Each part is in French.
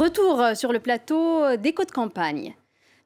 Retour sur le plateau des côtes campagne.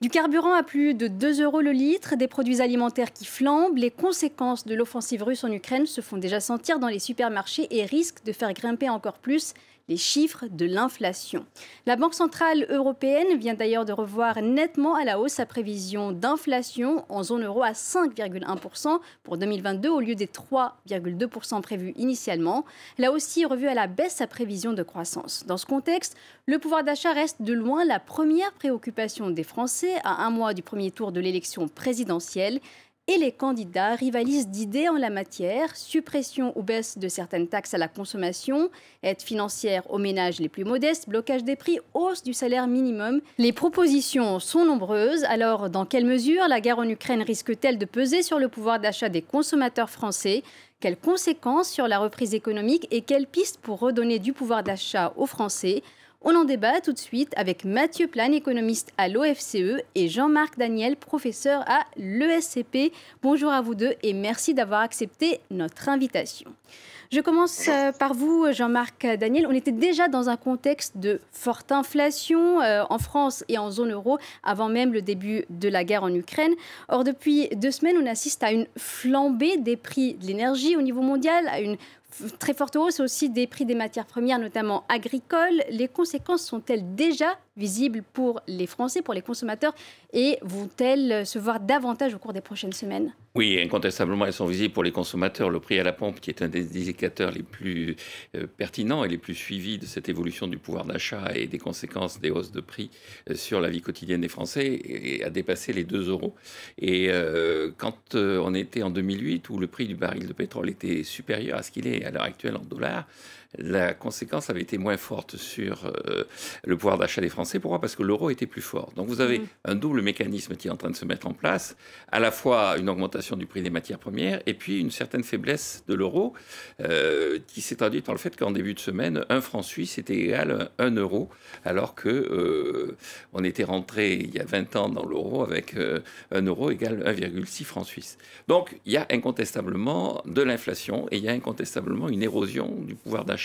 Du carburant à plus de 2 euros le litre, des produits alimentaires qui flambent, les conséquences de l'offensive russe en Ukraine se font déjà sentir dans les supermarchés et risquent de faire grimper encore plus les chiffres de l'inflation. La Banque centrale européenne vient d'ailleurs de revoir nettement à la hausse sa prévision d'inflation en zone euro à 5,1% pour 2022 au lieu des 3,2% prévus initialement. Elle a aussi revu à la baisse sa prévision de croissance. Dans ce contexte, le pouvoir d'achat reste de loin la première préoccupation des Français à un mois du premier tour de l'élection présidentielle et les candidats rivalisent d'idées en la matière, suppression ou baisse de certaines taxes à la consommation, aide financière aux ménages les plus modestes, blocage des prix, hausse du salaire minimum. Les propositions sont nombreuses, alors dans quelle mesure la guerre en Ukraine risque-t-elle de peser sur le pouvoir d'achat des consommateurs français? Quelles conséquences sur la reprise économique et quelles pistes pour redonner du pouvoir d'achat aux Français? On en débat tout de suite avec Mathieu Plan, économiste à l'OFCE, et Jean-Marc Daniel, professeur à l'ESCP. Bonjour à vous deux et merci d'avoir accepté notre invitation. Je commence euh, par vous, Jean-Marc Daniel. On était déjà dans un contexte de forte inflation euh, en France et en zone euro avant même le début de la guerre en Ukraine. Or, depuis deux semaines, on assiste à une flambée des prix de l'énergie au niveau mondial, à une très forte hausse aussi des prix des matières premières, notamment agricoles. Les conséquences sont-elles déjà visibles pour les Français, pour les consommateurs, et vont-elles se voir davantage au cours des prochaines semaines? Oui, incontestablement, elles sont visibles pour les consommateurs. Le prix à la pompe, qui est un des indicateurs les plus euh, pertinents et les plus suivis de cette évolution du pouvoir d'achat et des conséquences des hausses de prix euh, sur la vie quotidienne des Français, a dépassé les 2 euros. Et euh, quand on était en 2008, où le prix du baril de pétrole était supérieur à ce qu'il est à l'heure actuelle en dollars, la conséquence avait été moins forte sur euh, le pouvoir d'achat des Français. Pourquoi? Parce que l'euro était plus fort. Donc vous avez mmh. un double mécanisme qui est en train de se mettre en place, à la fois une augmentation du prix des matières premières et puis une certaine faiblesse de l'euro euh, qui s'est traduite par le fait qu'en début de semaine, un franc suisse était égal à un euro, alors que euh, on était rentré il y a 20 ans dans l'euro avec un euro égal 1,6 francs suisse. Donc il y a incontestablement de l'inflation et il y a incontestablement une érosion du pouvoir d'achat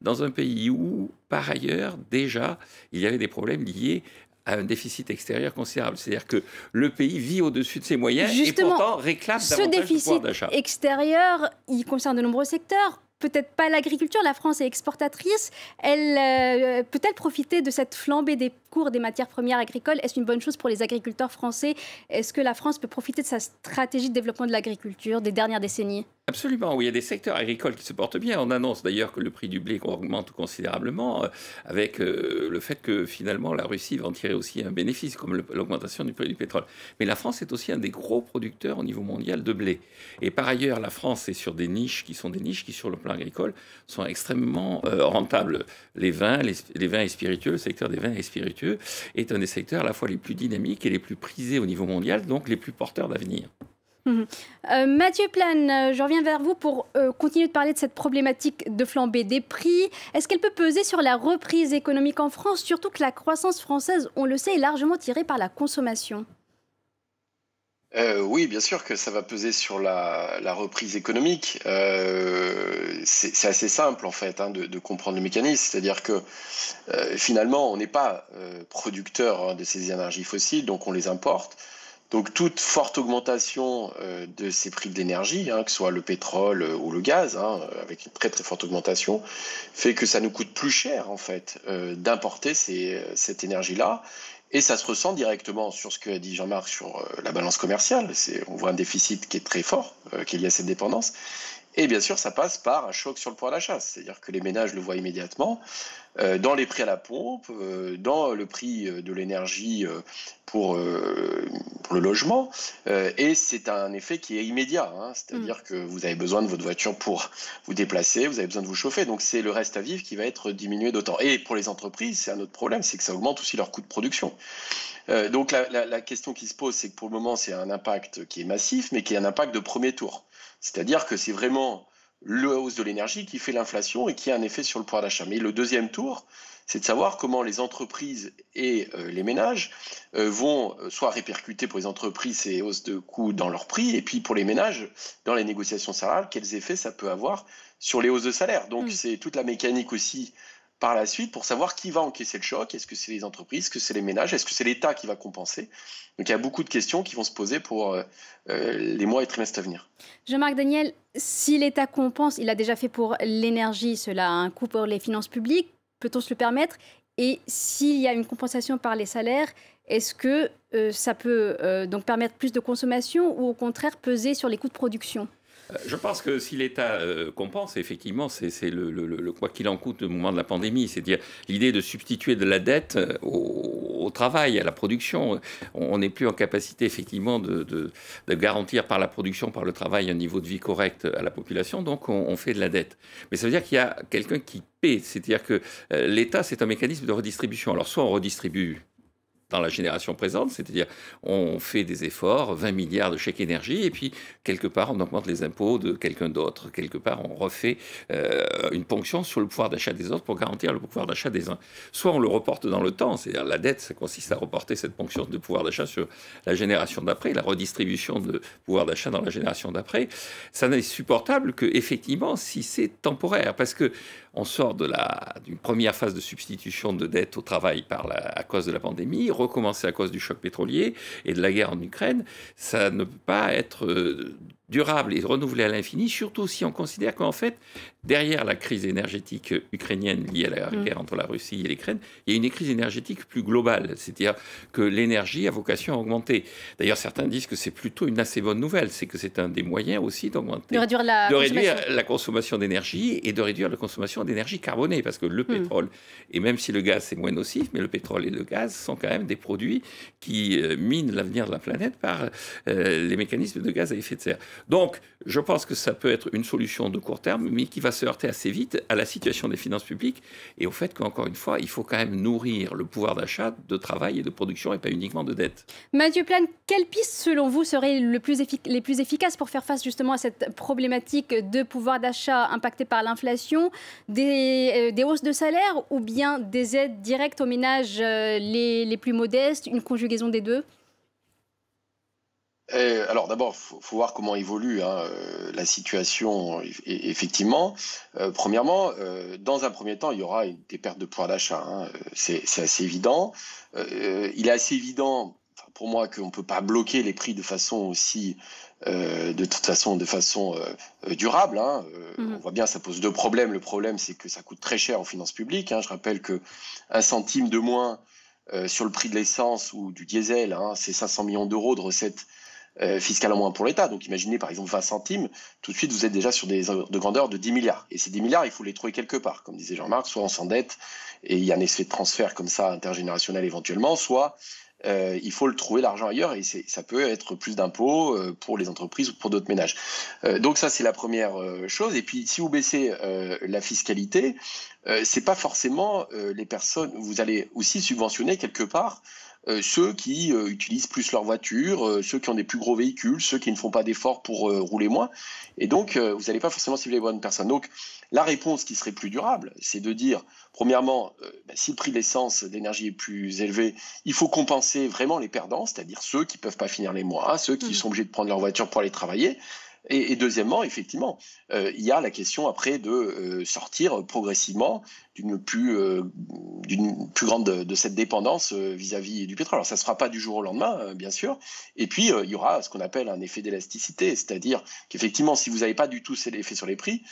dans un pays où, par ailleurs, déjà, il y avait des problèmes liés à un déficit extérieur considérable. C'est-à-dire que le pays vit au-dessus de ses moyens et pourtant réclame davantage de pouvoir d'achat. Ce déficit extérieur, il concerne de nombreux secteurs peut-être pas l'agriculture, la France est exportatrice, elle euh, peut-elle profiter de cette flambée des cours des matières premières agricoles? Est-ce une bonne chose pour les agriculteurs français? Est-ce que la France peut profiter de sa stratégie de développement de l'agriculture des dernières décennies? Absolument, oui, il y a des secteurs agricoles qui se portent bien. On annonce d'ailleurs que le prix du blé augmente considérablement, euh, avec euh, le fait que finalement la Russie va en tirer aussi un bénéfice, comme l'augmentation du prix du pétrole. Mais la France est aussi un des gros producteurs au niveau mondial de blé. Et par ailleurs, la France est sur des niches qui sont des niches qui, sur le plan agricole, sont extrêmement euh, rentables. Les vins, les, vins et spiritueux, le secteur des vins et spiritueux est un des secteurs à la fois les plus dynamiques et les plus prisés au niveau mondial, donc les plus porteurs d'avenir. Mhm. Euh, Mathieu Plane, euh, je reviens vers vous pour euh, continuer de parler de cette problématique de flambée des prix. Est-ce qu'elle peut peser sur la reprise économique en France, surtout que la croissance française, on le sait, est largement tirée par la consommation? Oui, bien sûr que ça va peser sur la, reprise économique. c'est assez simple en fait hein, de, comprendre le mécanisme, c'est-à-dire que finalement on n'est pas producteur hein, de ces énergies fossiles, donc on les importe. Donc toute forte augmentation euh, de ces prix de l'énergie, hein, que ce soit le pétrole euh, ou le gaz, hein, avec une très très forte augmentation, fait que ça nous coûte plus cher en fait euh, d'importer cette énergie-là. Et ça se ressent directement sur ce que a dit Jean-Marc sur la balance commerciale. On voit un déficit qui est très fort, qui est lié à cette dépendance. Et bien sûr, ça passe par un choc sur le pouvoir d'achat, c'est-à-dire que les ménages le voient immédiatement euh, dans les prix à la pompe, euh, dans le prix euh, de l'énergie pour, pour le logement, et c'est un effet qui est immédiat, hein. c'est-à-dire mm. que vous avez besoin de votre voiture pour vous déplacer, vous avez besoin de vous chauffer, donc c'est le reste à vivre qui va être diminué d'autant. Et pour les entreprises, c'est un autre problème, c'est que ça augmente aussi leur coût de production. donc la, la question qui se pose, c'est que pour le moment, c'est un impact qui est massif, mais qui est un impact de premier tour. C'est-à-dire que c'est vraiment le hausse de l'énergie qui fait l'inflation et qui a un effet sur le pouvoir d'achat. Mais le deuxième tour, c'est de savoir comment les entreprises et euh, les ménages euh, vont euh, soit répercuter pour les entreprises ces hausses de coûts dans leurs prix, et puis pour les ménages, dans les négociations salariales, quels effets ça peut avoir sur les hausses de salaire. Donc mm. c'est toute la mécanique aussi par la suite pour savoir qui va encaisser le choc. Est-ce que c'est les entreprises, est-ce que c'est les ménages, est-ce que c'est l'État qui va compenser? Donc il y a beaucoup de questions qui vont se poser pour euh, euh, les mois et trimestres à venir. Jean-Marc Daniel, si l'État compense, il a déjà fait pour l'énergie, cela a un coût pour les finances publiques, peut-on se le permettre? Et s'il y a une compensation par les salaires, est-ce que euh, ça peut donc permettre plus de consommation ou au contraire peser sur les coûts de production? Je pense que si l'État euh, compense, effectivement, c'est le, quoi qu'il en coûte au moment de la pandémie, c'est-à-dire l'idée de substituer de la dette euh, au, travail, à la production. On n'est plus en capacité, effectivement, de, garantir par la production, par le travail, un niveau de vie correct à la population, donc on, fait de la dette. Mais ça veut dire qu'il y a quelqu'un qui paie, c'est-à-dire que l'État, c'est un mécanisme de redistribution. Alors soit on redistribue dans la génération présente, c'est-à-dire on fait des efforts, 20 milliards de chèques énergie, et puis quelque part on augmente les impôts de quelqu'un d'autre, quelque part on refait euh, une ponction sur le pouvoir d'achat des autres pour garantir le pouvoir d'achat des uns. Soit on le reporte dans le temps, c'est-à-dire la dette, ça consiste à reporter cette ponction de pouvoir d'achat sur la génération d'après, la redistribution de pouvoir d'achat dans la génération d'après. Ça n'est supportable que effectivement si c'est temporaire, parce que on sort de la d'une première phase de substitution de dette au travail par la, à cause de la pandémie recommencer à cause du choc pétrolier et de la guerre en Ukraine, ça ne peut pas être euh, durable et renouvelé à l'infini, surtout si on considère qu'en fait, derrière la crise énergétique ukrainienne liée à la mm. guerre entre la Russie et l'Ukraine, il y a une crise énergétique plus globale, c'est-à-dire que l'énergie a vocation à augmenter. D'ailleurs, certains disent que c'est plutôt une assez bonne nouvelle, c'est que c'est un des moyens aussi d'augmenter, de réduire la de réduire la consommation d'énergie et de réduire la consommation d'énergie carbonée, parce que le mm. pétrole, et même si le gaz c'est moins nocif, mais le pétrole et le gaz sont quand même des produits qui euh, minent l'avenir de la planète par euh, les mécanismes de gaz à effet de serre. Donc, je pense que ça peut être une solution de court terme, mais qui va se heurter assez vite à la situation des finances publiques et au fait qu'encore une fois, il faut quand même nourrir le pouvoir d'achat de travail et de production et pas uniquement de dette. Mathieu Plane, quelles pistes, selon vous, seraient les plus efficaces pour faire face justement à cette problématique de pouvoir d'achat impacté par l'inflation, des, euh, hausses de salaire ou bien des aides directes aux ménages euh, les plus modestes, une conjugaison des deux? Euh, alors d'abord, il faut, voir comment évolue hein, euh, la situation. effectivement, euh, premièrement, dans un premier temps, il y aura des pertes de pouvoir d'achat. Hein, c'est assez évident. il est assez évident pour moi qu'on ne peut pas bloquer les prix de façon aussi, de toute façon, de façon durable. Hein. Mm-hmm. On voit bien, ça pose deux problèmes. Le problème, c'est que ça coûte très cher aux finances publiques. Je rappelle que un centime de moins sur le prix de l'essence ou du diesel, c'est 500 millions d'euros de recettes euh, fiscal en moins pour l'État. Donc imaginez par exemple 20 centimes, tout de suite vous êtes déjà sur des de grandeur de 10 milliards. Et ces 10 milliards, il faut les trouver quelque part, comme disait Jean-Marc, soit on s'endette et il y a un effet de transfert comme ça intergénérationnel éventuellement, soit euh, il faut le trouver l'argent ailleurs et ça peut être plus d'impôts euh, pour les entreprises ou pour d'autres ménages. donc ça c'est la première chose. Et puis si vous baissez la fiscalité, c'est pas forcément les personnes. Vous allez aussi subventionner quelque part euh, ceux qui euh, utilisent plus leur voiture, euh, ceux qui ont des plus gros véhicules, ceux qui ne font pas d'efforts pour rouler moins. Et donc, vous n'allez pas forcément cibler les bonnes personnes. Donc, la réponse qui serait plus durable, c'est de dire, premièrement, bah, si le prix de l'essence, d'énergie est plus élevé, il faut compenser vraiment les perdants, c'est-à-dire ceux qui ne peuvent pas finir les mois, ceux qui mmh. sont obligés de prendre leur voiture pour aller travailler. Et, deuxièmement, effectivement, euh, il y a la question après de euh, sortir progressivement d'une plus, euh, grande de, cette dépendance vis-à-vis du pétrole. Alors ça ne se fera pas du jour au lendemain, bien sûr. Et puis, il y aura ce qu'on appelle un effet d'élasticité, c'est-à-dire qu'effectivement, si vous n'avez pas du tout cet effet sur les prix,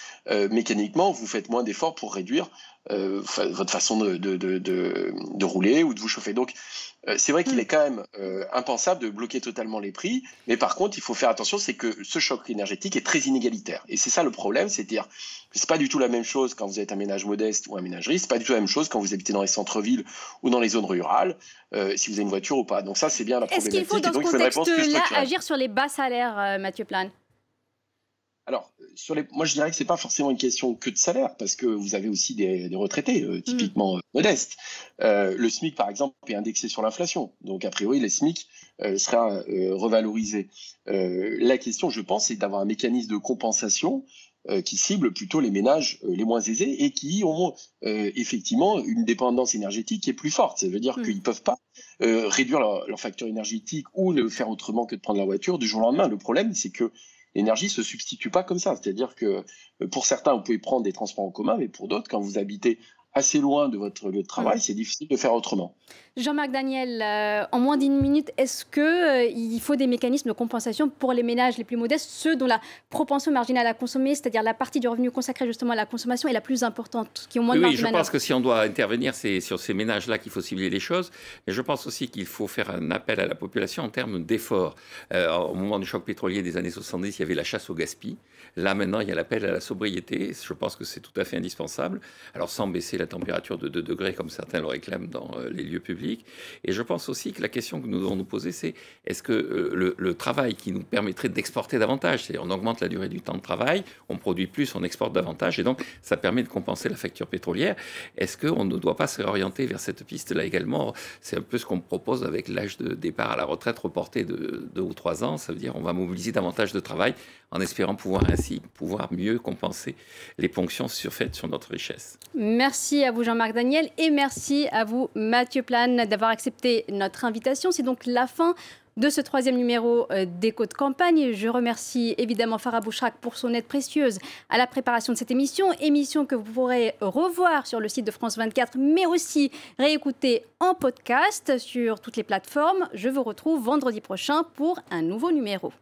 mécaniquement, vous faites moins d'efforts pour réduire votre façon de, de, de, de, rouler ou de vous chauffer. Donc, euh, c'est vrai qu'il mm. est quand même euh, impensable de bloquer totalement les prix, mais par contre, il faut faire attention, c'est que ce choc énergétique est très inégalitaire. Et c'est ça le problème, c'est-à-dire que c'est pas du tout la même chose quand vous êtes un ménage modeste ou un ménagerie, c'est pas du tout la même chose quand vous habitez dans les centres-villes ou dans les zones rurales, euh, si vous avez une voiture ou pas. Donc ça, c'est bien la problématique. Est-ce qu'il faut, dans ce contexte-là, agir sur les bas salaires, Mathieu Plane? Alors, sur les, moi je dirais que c'est pas forcément une question que de salaire, parce que vous avez aussi des, retraités euh, typiquement mm. euh, modestes. Euh, le SMIC, par exemple, est indexé sur l'inflation, donc a priori le SMIC sera revalorisé. la question, je pense, c'est d'avoir un mécanisme de compensation qui cible plutôt les ménages les moins aisés et qui ont effectivement une dépendance énergétique qui est plus forte. Ça veut dire mm. qu'ils ne peuvent pas réduire leur, leur, facture énergétique ou le faire autrement que de prendre la voiture du jour au lendemain. Le problème, c'est que l'énergie se substitue pas comme ça. C'est-à-dire que euh, pour certains, vous pouvez prendre des transports en commun, mais pour d'autres, quand vous habitez assez loin de votre lieu de travail, c'est difficile de faire autrement. Jean-Marc Daniel, euh, en moins d'une minute, est-ce qu'il euh, faut des mécanismes de compensation pour les ménages les plus modestes, ceux dont la propension marginale à consommer, c'est-à-dire la partie du revenu consacrée justement à la consommation, est la plus importante, qui ont moins de Oui, je pense que si on doit intervenir, c'est sur ces ménages-là qu'il faut cibler les choses. Et je pense aussi qu'il faut faire un appel à la population en termes d'efforts. Euh, au moment du choc pétrolier des années 70, il y avait la chasse au gaspillage. Là, maintenant, il y a l'appel à la sobriété. Je pense que c'est tout à fait indispensable. Alors, sans baisser la température de 2 degrés, comme certains le réclament dans les lieux publics. Et je pense aussi que la question que nous devons nous poser, c'est est-ce que euh, le, travail qui nous permettrait d'exporter davantage, c'est-à-dire on augmente la durée du temps de travail, on produit plus, on exporte davantage, et donc ça permet de compenser la facture pétrolière, est-ce qu'on ne doit pas se réorienter vers cette piste-là également? C'est un peu ce qu'on propose avec l'âge de départ à la retraite reporté de deux ou trois ans, ça veut dire on va mobiliser davantage de travail en espérant pouvoir ainsi pouvoir mieux compenser les ponctions surfaites sur notre richesse. Merci à vous Jean-Marc Daniel et merci à vous Mathieu Plane d'avoir accepté notre invitation. C'est donc la fin de ce troisième numéro euh, d'Écho de campagne. Je remercie évidemment Farah Bouchrak pour son aide précieuse à la préparation de cette émission, émission que vous pourrez revoir sur le site de France 24, mais aussi réécouter en podcast sur toutes les plateformes. Je vous retrouve vendredi prochain pour un nouveau numéro.